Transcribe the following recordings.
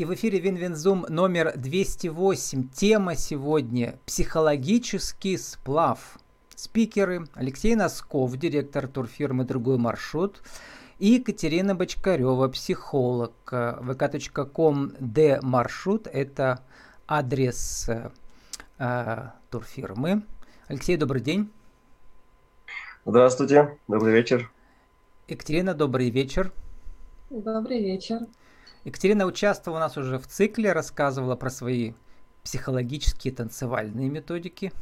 И в эфире Win-Win Zoom номер 208. Тема сегодня – психологический сплав. Спикеры Алексей Носков, директор турфирмы «Другой маршрут», и Екатерина Бочкарева, психолог. vk.com d маршрут – это адрес э, турфирмы. Алексей, добрый день. Здравствуйте, добрый вечер. Екатерина, добрый вечер. Добрый вечер. Екатерина участвовала у нас уже в цикле, рассказывала про свои психологические танцевальные методики.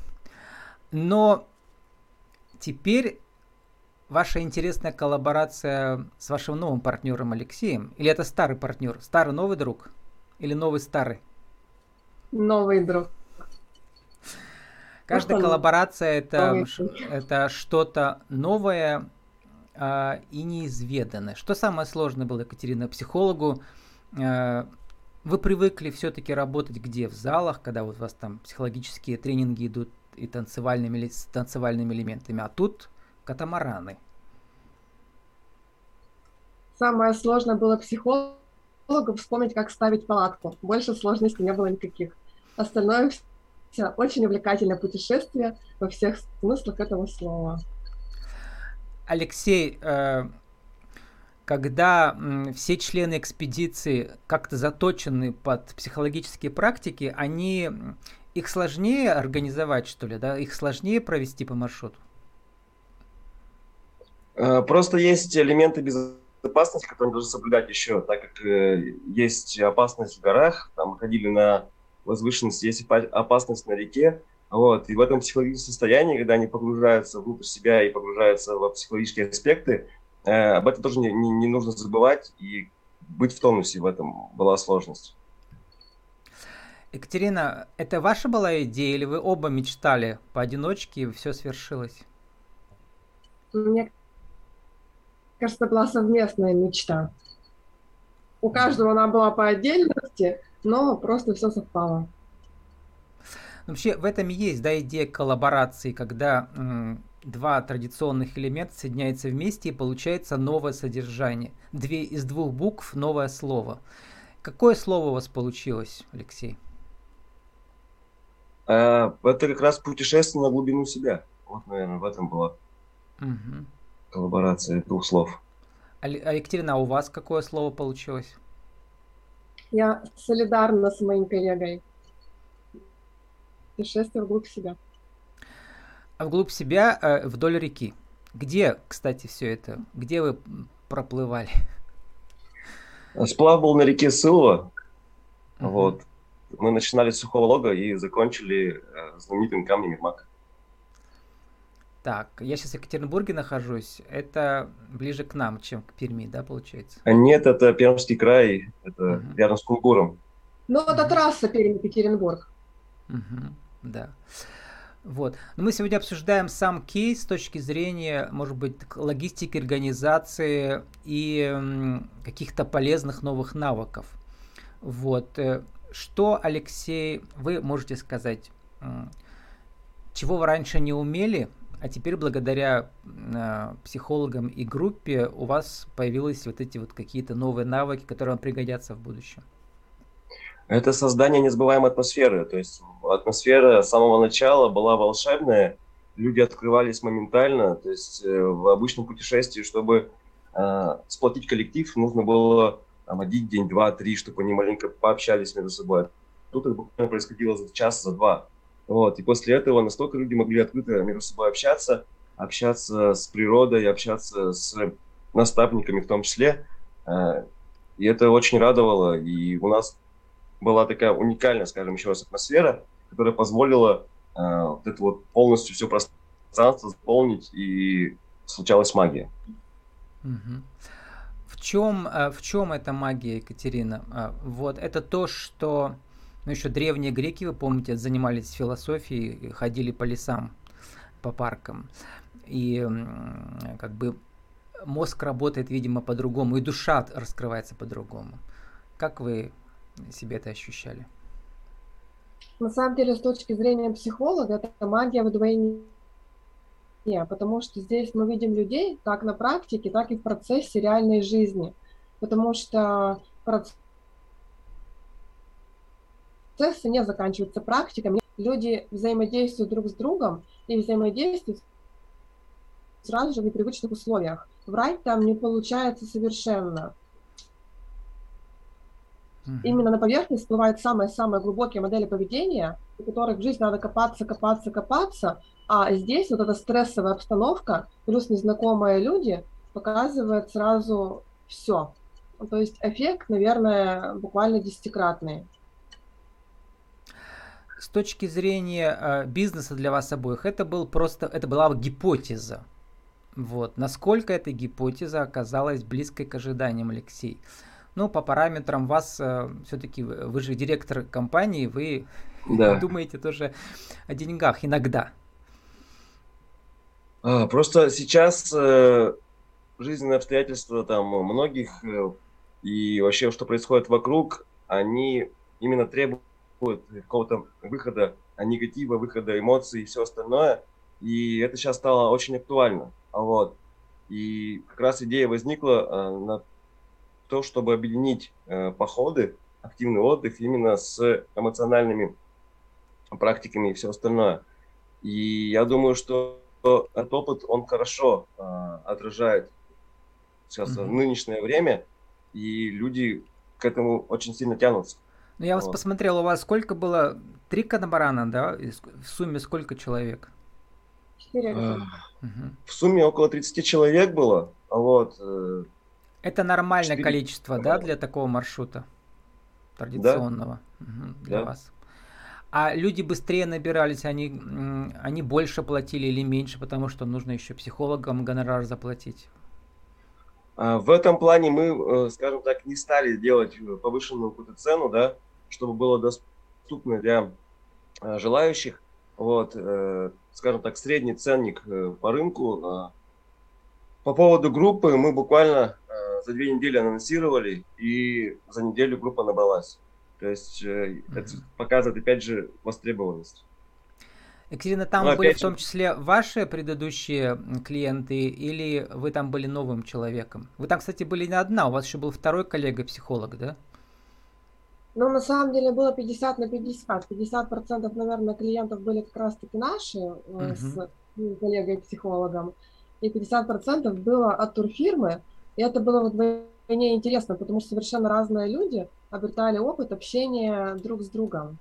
Но теперь ваша интересная коллаборация с вашим новым партнером Алексеем? Или это старый партнер? Старый новый друг? Или новый старый? Новый друг. Каждая коллаборация это, это что-то новое э, и неизведанное. Что самое сложное было, Екатерина, психологу? Э, вы привыкли все-таки работать где? В залах, когда вот у вас там психологические тренинги идут и танцевальными, с танцевальными элементами, а тут катамараны. Самое сложное было психологу вспомнить, как ставить палатку. Больше сложностей не было никаких. Остальное очень увлекательное путешествие во всех смыслах этого слова. Алексей, э, когда все члены экспедиции как-то заточены под психологические практики, они их сложнее организовать, что ли, да? Их сложнее провести по маршруту? Э, просто есть элементы безопасности, которые нужно соблюдать еще, так как э, есть опасность в горах, там ходили на возвышенности, есть опасность на реке. Вот. И в этом психологическом состоянии, когда они погружаются внутрь себя и погружаются в психологические аспекты, э, об этом тоже не, не, не нужно забывать, и быть в тонусе в этом была сложность. Екатерина, это ваша была идея, или вы оба мечтали поодиночке, и все свершилось? Мне кажется, была совместная мечта. У каждого она была по отдельности, но просто все совпало. Вообще в этом и есть да, идея коллаборации, когда м, два традиционных элемента соединяются вместе и получается новое содержание. Две из двух букв новое слово. Какое слово у вас получилось, Алексей? А, это как раз путешествие на глубину себя. Вот, наверное, в этом была угу. коллаборация двух слов. А, а Екатерина, а у вас какое слово получилось? Я солидарна с моим коллегой. Путешествие вглубь себя. А вглубь себя э, вдоль реки. Где, кстати, все это? Где вы проплывали? Сплав был на реке Сылва. Uh-huh. Вот. Мы начинали с сухого лога и закончили э, знаменитым камнем Ермака. Так, я сейчас в Екатеринбурге нахожусь. Это ближе к нам, чем к Перми, да, получается? А нет, это Пермский край, это угу. рядом с Кунгуром. Ну, это трасса Пермь-Екатеринбург. Угу, да. Вот. Но мы сегодня обсуждаем сам кейс с точки зрения, может быть, логистики, организации и каких-то полезных новых навыков. Вот. Э, что, Алексей, вы можете сказать, чего вы раньше не умели, а теперь благодаря э, психологам и группе у вас появились вот эти вот какие-то новые навыки, которые вам пригодятся в будущем? Это создание незабываемой атмосферы. То есть атмосфера с самого начала была волшебная, люди открывались моментально. То есть э, в обычном путешествии, чтобы э, сплотить коллектив, нужно было там, один день, два, три, чтобы они маленько пообщались между собой. Тут это буквально происходило за час, за два. Вот. И после этого настолько люди могли открыто между собой общаться, общаться с природой, общаться с наставниками в том числе. Э, и это очень радовало. И у нас была такая уникальная, скажем еще раз, атмосфера, которая позволила э, вот это вот полностью все пространство заполнить, и случалась магия. В чем, э, в чем эта магия, Екатерина? Вот это то, что ну, еще древние греки, вы помните, занимались философией, ходили по лесам, по паркам. И как бы мозг работает, видимо, по-другому, и душа раскрывается по-другому. Как вы себе это ощущали? На самом деле, с точки зрения психолога, это магия вдвойне. Потому что здесь мы видим людей как на практике, так и в процессе реальной жизни. Потому что процесс процессы не заканчиваются практиками. Люди взаимодействуют друг с другом и взаимодействуют сразу же в непривычных условиях. Врать там не получается совершенно. Именно на поверхность всплывают самые-самые глубокие модели поведения, у которых в жизни надо копаться, копаться, копаться, а здесь вот эта стрессовая обстановка плюс незнакомые люди показывает сразу все. То есть эффект, наверное, буквально десятикратный. С точки зрения э, бизнеса для вас обоих, это был просто, это была гипотеза. Вот. Насколько эта гипотеза оказалась близкой к ожиданиям, Алексей? Ну, по параметрам вас, э, все-таки вы же директор компании, вы да. думаете тоже о деньгах иногда. А, просто сейчас э, жизненные обстоятельства там многих э, и вообще, что происходит вокруг, они именно требуют какого-то выхода негатива, выхода эмоций и все остальное. И это сейчас стало очень актуально. Вот. И как раз идея возникла э, на то, чтобы объединить э, походы, активный отдых именно с эмоциональными практиками и все остальное. И я думаю, что этот опыт, он хорошо э, отражает сейчас mm-hmm. нынешнее время, и люди к этому очень сильно тянутся. Ну, я вот. вас посмотрел, у вас сколько было? Три катамарана, да? В сумме сколько человек? Четыре. Uh, в сумме около 30 человек было. Вот. Э, Это нормальное 4... количество, да, для такого маршрута? Традиционного. Да. Угу, для да. вас. А люди быстрее набирались, они, они больше платили или меньше, потому что нужно еще психологам гонорар заплатить? А, в этом плане мы, э, скажем так, не стали делать повышенную какую-то цену, да, чтобы было доступно для э, желающих. Вот, э, скажем так, средний ценник по рынку. По поводу группы мы буквально за две недели анонсировали, и за неделю группа набралась. То есть mm-hmm. это показывает, опять же, востребованность. Екатерина, там Но были в том числе ваши предыдущие клиенты или вы там были новым человеком? Вы там, кстати, были не одна, у вас еще был второй коллега-психолог, да? Ну, на самом деле было 50 на 50. 50 процентов, наверное, клиентов были как раз-таки наши uh-huh. с коллегой-психологом, и 50 процентов было от турфирмы. И это было вдвойне интересно, потому что совершенно разные люди обретали опыт общения друг с другом.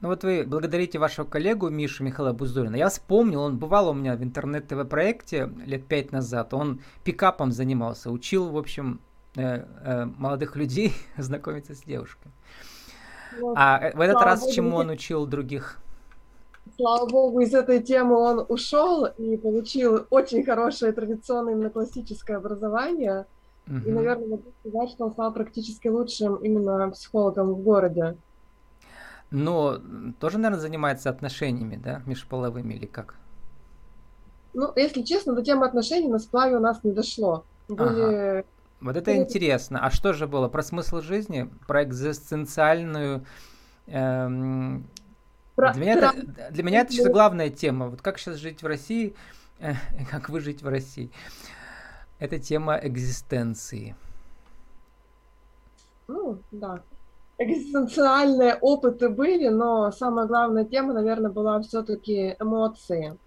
Ну вот вы благодарите вашего коллегу Мишу Михаила Буздурина. Я вспомнил, он бывал у меня в интернет-ТВ-проекте лет пять назад. Он пикапом занимался, учил, в общем, э, э, молодых людей знакомиться с девушкой. Вот. А э, в этот Слава раз чему он учил других? Слава богу, из этой темы он ушел и получил очень хорошее традиционное именно классическое образование. Угу. И, наверное, могу сказать, что он стал практически лучшим именно психологом в городе. Но тоже, наверное, занимается отношениями, да, межполовыми или как? Ну, если честно, до темы отношений на сплаве у нас не дошло. Были... Ага. Вот это интересно. А что же было? Про смысл жизни? Про экзистенциальную... Эм... Про... Для, меня Про... это, для меня это сейчас главная тема. Вот как сейчас жить в России, э, как выжить в России. Это тема экзистенции. Ну, да экзистенциальные опыты были, но самая главная тема, наверное, была все-таки эмоции.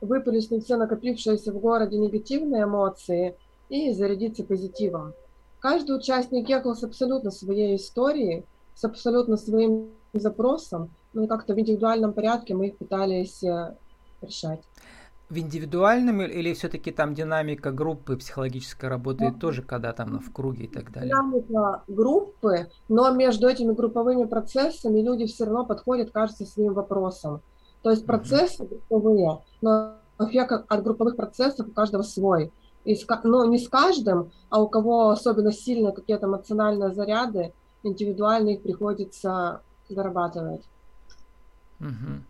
Выплеснуть все накопившиеся в городе негативные эмоции и зарядиться позитивом. Каждый участник ехал с абсолютно своей историей, с абсолютно своим запросом, но как-то в индивидуальном порядке мы их пытались э, решать в индивидуальном или все-таки там динамика группы психологической работает да. тоже, когда там в круге и так далее? Динамика группы, но между этими групповыми процессами люди все равно подходят, кажется, своим вопросом. То есть процессы угу. групповые, но эффект от групповых процессов у каждого свой. И с, но не с каждым, а у кого особенно сильно какие-то эмоциональные заряды, индивидуально их приходится зарабатывать. Угу.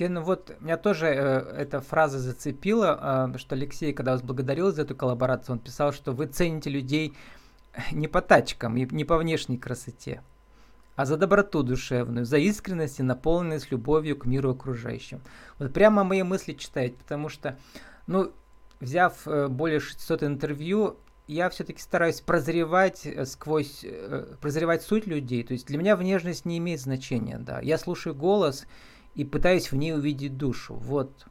Ну вот, меня тоже э, эта фраза зацепила, э, что Алексей, когда вас благодарил за эту коллаборацию, он писал, что вы цените людей не по тачкам и не по внешней красоте, а за доброту душевную, за искренность и наполненность любовью к миру окружающим. Вот прямо мои мысли читаете, потому что, ну, взяв э, более 600 интервью, я все-таки стараюсь прозревать э, сквозь, э, прозревать суть людей. То есть для меня внешность не имеет значения, да. Я слушаю голос и пытаюсь в ней увидеть душу. Вот.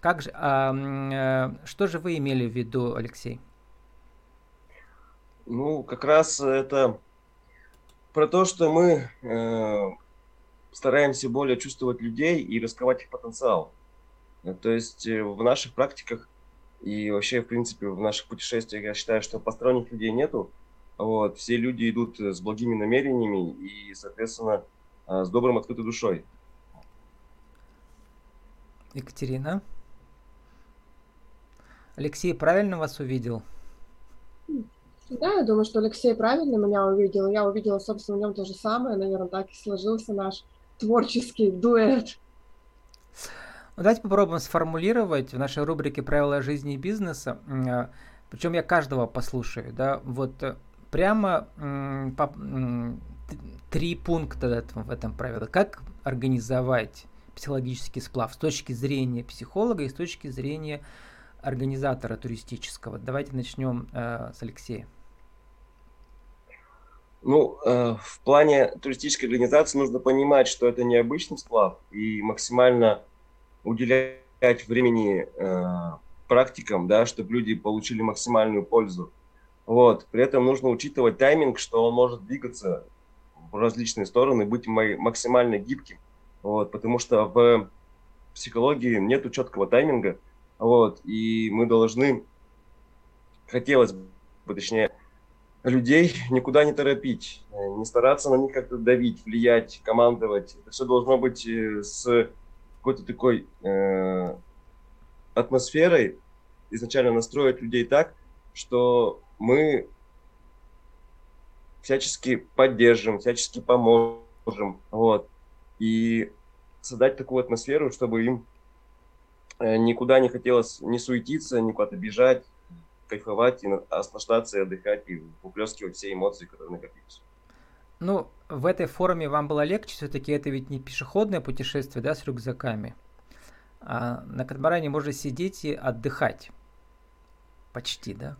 Как же, а, э, что же вы имели в виду, Алексей? Ну, как раз это про то, что мы э, стараемся более чувствовать людей и раскрывать их потенциал. То есть в наших практиках и вообще, в принципе, в наших путешествиях я считаю, что посторонних людей нету. Вот, все люди идут с благими намерениями и, соответственно, а, с добрым открытой душой. Екатерина? Алексей правильно вас увидел? Да, я думаю, что Алексей правильно меня увидел. Я увидела, собственно, в нем то же самое. Наверное, так и сложился наш творческий дуэт. Ну, давайте попробуем сформулировать в нашей рубрике «Правила жизни и бизнеса». А, Причем я каждого послушаю. Да? Вот э, прямо по, три пункта в этом правиле. Как организовать психологический сплав с точки зрения психолога и с точки зрения организатора туристического. Давайте начнем э, с Алексея. Ну, э, в плане туристической организации нужно понимать, что это не обычный сплав и максимально уделять времени э, практикам, да, чтобы люди получили максимальную пользу. Вот. При этом нужно учитывать тайминг, что он может двигаться в различные стороны, быть максимально гибким. Вот, потому что в психологии нет четкого тайминга. Вот, и мы должны, хотелось бы, точнее, людей никуда не торопить, не стараться на них как-то давить, влиять, командовать. Это все должно быть э, с какой-то такой э, атмосферой изначально настроить людей так, что мы всячески поддержим, всячески поможем, вот, и создать такую атмосферу, чтобы им э, никуда не хотелось не суетиться, никуда-то бежать, кайфовать, и наслаждаться, и отдыхать, и выплескивать все эмоции, которые накопились. Ну, в этой форме вам было легче, все-таки это ведь не пешеходное путешествие, да, с рюкзаками. А на катамаране можно сидеть и отдыхать. Почти, да?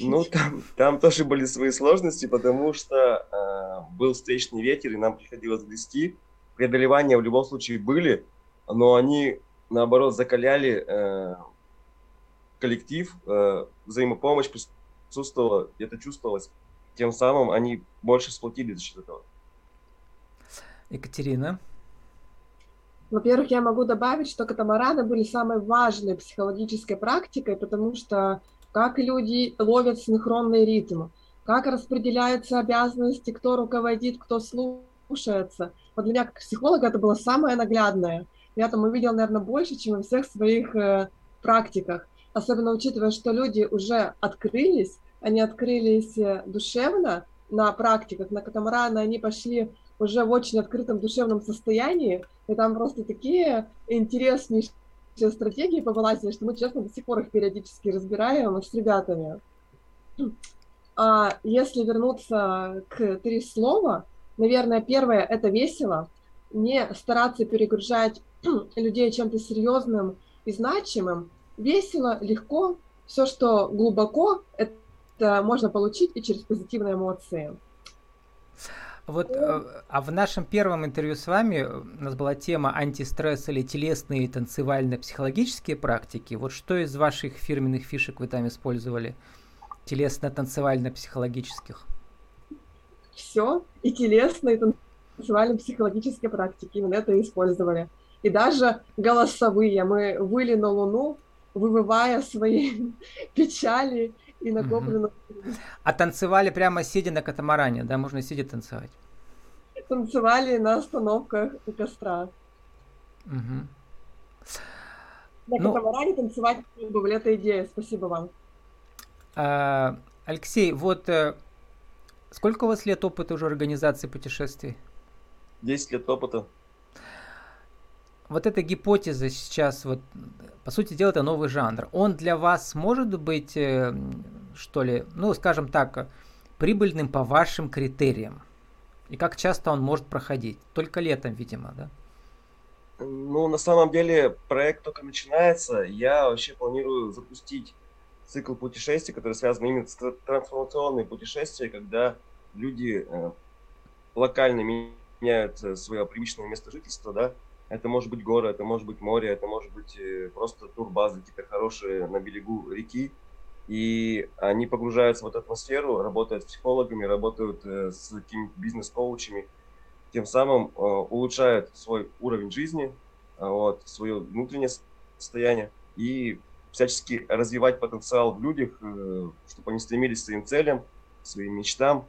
Ну, там, там тоже были свои сложности, потому что э, был встречный ветер, и нам приходилось грести. Преодолевания в любом случае были, но они, наоборот, закаляли э, коллектив, э, взаимопомощь присутствовала, это чувствовалось тем самым они больше сплотились за счет этого. Екатерина? Во-первых, я могу добавить, что катамараны были самой важной психологической практикой, потому что как люди ловят синхронный ритм, как распределяются обязанности, кто руководит, кто слушается. Вот для меня как психолога это было самое наглядное. Я там увидела, наверное, больше, чем во всех своих э, практиках. Особенно учитывая, что люди уже открылись, они открылись э, душевно на практиках, на катамараны они пошли уже в очень открытом душевном состоянии, и там просто такие интереснейшие стратегии повылазили, что мы, честно, до сих пор их периодически разбираем с ребятами. А если вернуться к три слова, наверное, первое – это весело, не стараться перегружать людей чем-то серьезным и значимым. Весело, легко, все, что глубоко, это можно получить и через позитивные эмоции. Вот, э, а в нашем первом интервью с вами у нас была тема антистресс или телесные танцевально-психологические практики. Вот что из ваших фирменных фишек вы там использовали? Телесно-танцевально-психологических? Все, и телесные, и танцевально-психологические практики, именно это использовали. И даже голосовые. Мы выли на Луну, вывывая свои печали и накоплено. А танцевали прямо сидя на катамаране, да? Можно сидя танцевать? Танцевали на остановках у костра. Угу. На ну, катамаране танцевать пробовали, это идея, спасибо вам. А, Алексей, вот э, сколько у вас лет опыта уже организации путешествий? 10 лет опыта вот эта гипотеза сейчас, вот, по сути дела, это новый жанр. Он для вас может быть, э, что ли, ну, скажем так, прибыльным по вашим критериям? И как часто он может проходить? Только летом, видимо, да? Ну, на самом деле, проект только начинается. Я вообще планирую запустить цикл путешествий, который связан именно с трансформационными путешествиями, когда люди э, локально меняют э, свое привычное место жительства, да, это может быть горы, это может быть море, это может быть э, просто турбазы какие-то хорошие на берегу реки, и они погружаются в эту атмосферу, работают с психологами, работают э, с какими-то бизнес-коучами, тем самым э, улучшают свой уровень жизни, вот, свое внутреннее состояние и всячески развивать потенциал в людях, чтобы они стремились к своим целям, своим мечтам.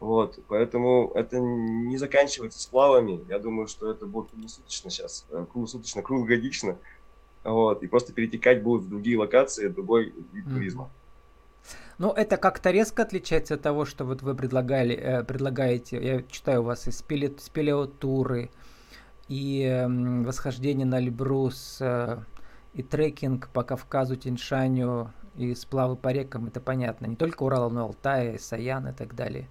Вот, поэтому это не заканчивается сплавами. Я думаю, что это будет круглосуточно сейчас, э, круглосуточно, круглогодично. Вот, и просто перетекать будут в другие локации, другой вид туризма. Ну, это как-то резко отличается от того, что вот вы предлагали, э, предлагаете. Я читаю у вас и спеле, спелеотуры, и э, восхождение на Эльбрус, э, и трекинг по Кавказу, Тиньшаню, и сплавы по рекам, это понятно. Не только Урал, но и Алтай, Саян и так далее.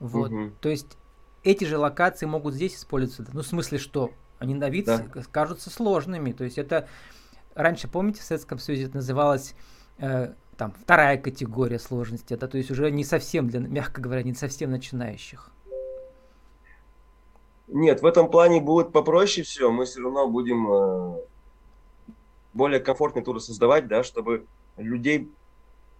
Вот. Угу. То есть эти же локации могут здесь использоваться. Ну, в смысле, что они на вид да. кажутся сложными. То есть это раньше, помните, в Советском Союзе это называлось э, там вторая категория сложности, это то есть уже не совсем для, мягко говоря, не совсем начинающих. Нет, в этом плане будет попроще все. Мы все равно будем э, более комфортные туры создавать, да, чтобы людей,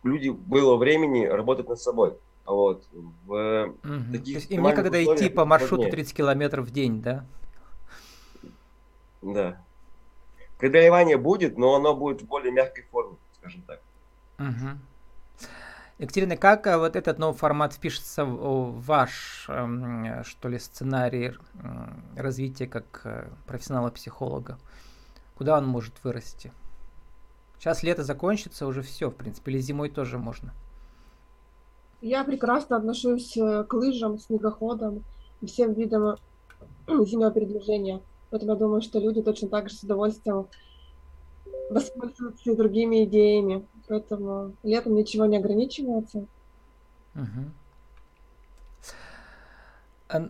люди было времени работать над собой. Вот. В угу. таких То есть им некогда идти по маршруту сложнее. 30 километров в день, да? Да. Преодолевание будет, но оно будет в более мягкой форме, скажем так. Угу. Екатерина, как э, вот этот новый формат впишется в ваш, эм, что ли, сценарий развития как э, профессионала-психолога? Куда он может вырасти? Сейчас лето закончится, уже все, в принципе, или зимой тоже можно. Я прекрасно отношусь э, к лыжам, снегоходам и всем видам зимнего передвижения. Поэтому я думаю, что люди точно так же с удовольствием воспользуются и другими идеями. Поэтому летом ничего не ограничивается. Угу.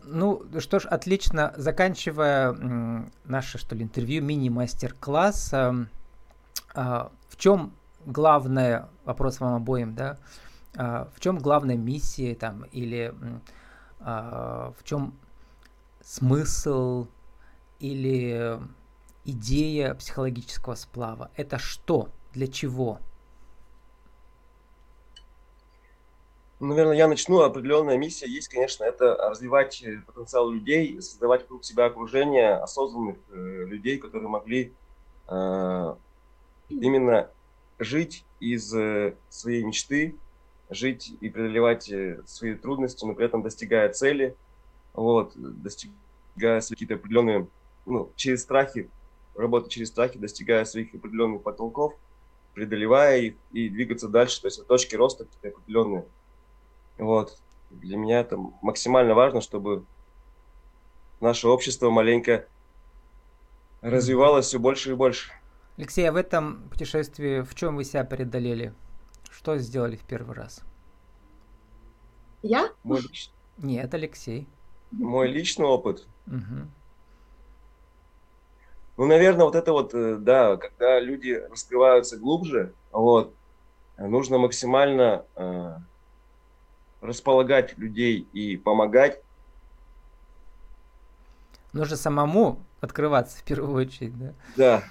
Ну что ж, отлично. Заканчивая наше что ли интервью, мини-мастер-класс, э, э, в чем главное, вопрос вам обоим, да, э, в чем главная миссия там или э, в чем смысл или идея психологического сплава? Это что? Для чего? Наверное, я начну. Определенная миссия есть, конечно, это развивать э, потенциал людей, создавать вокруг себя окружение осознанных э, людей, которые могли э, именно жить из э, своей мечты, жить и преодолевать э, свои трудности, но при этом достигая цели, вот, достигая какие-то определенные, ну, через страхи, работать через страхи, достигая своих определенных потолков, преодолевая их и двигаться дальше, то есть точки роста какие-то определенные. Вот. Для меня это максимально важно, чтобы наше общество маленько развивалось все больше и больше. Алексей, а в этом путешествии в чем вы себя преодолели? Что сделали в первый раз? Я? Мой лич... Нет, Алексей. Мой личный опыт. Угу. Ну, наверное, вот это вот, э, да, когда люди раскрываются глубже, вот, нужно максимально э, располагать людей и помогать. Нужно самому открываться в первую очередь, да? Да.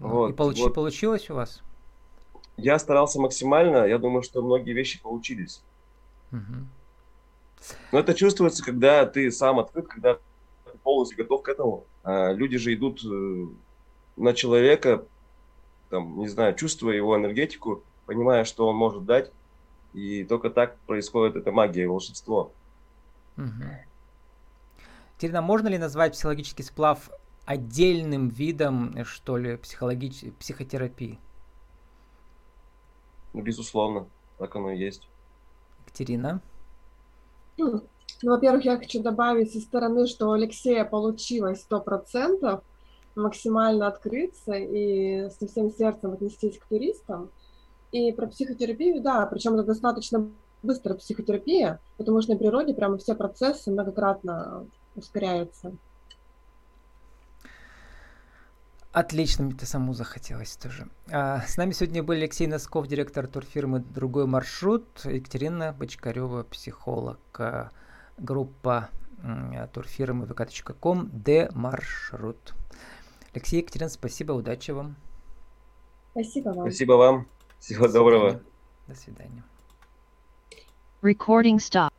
Ну, вот, и получи, вот. получилось у вас? Я старался максимально, я думаю, что многие вещи получились. Угу. Но это чувствуется, когда ты сам открыт, когда ты полностью готов к этому. А люди же идут э, на человека, там, не знаю, чувствуя его энергетику, понимая, что он может дать, и только так происходит эта магия и волшебство. Угу. Терина, можно ли назвать психологический сплав отдельным видом, что ли, психологич... психотерапии? Ну, безусловно, так оно и есть. Екатерина? Ну, во-первых, я хочу добавить со стороны, что у Алексея получилось сто процентов максимально открыться и со всем сердцем отнестись к туристам. И про психотерапию, да, причем это достаточно быстрая психотерапия, потому что на природе прямо все процессы многократно ускоряются. Отлично, мне-то саму захотелось тоже. А, с нами сегодня были Алексей Носков, директор турфирмы «Другой маршрут», Екатерина Бочкарева, психолог, а, группа турфирмы vk.com «Д-маршрут». Алексей, Екатерина, спасибо, удачи вам. Спасибо вам. Спасибо вам. Всего доброго. До свидания. Recording stop.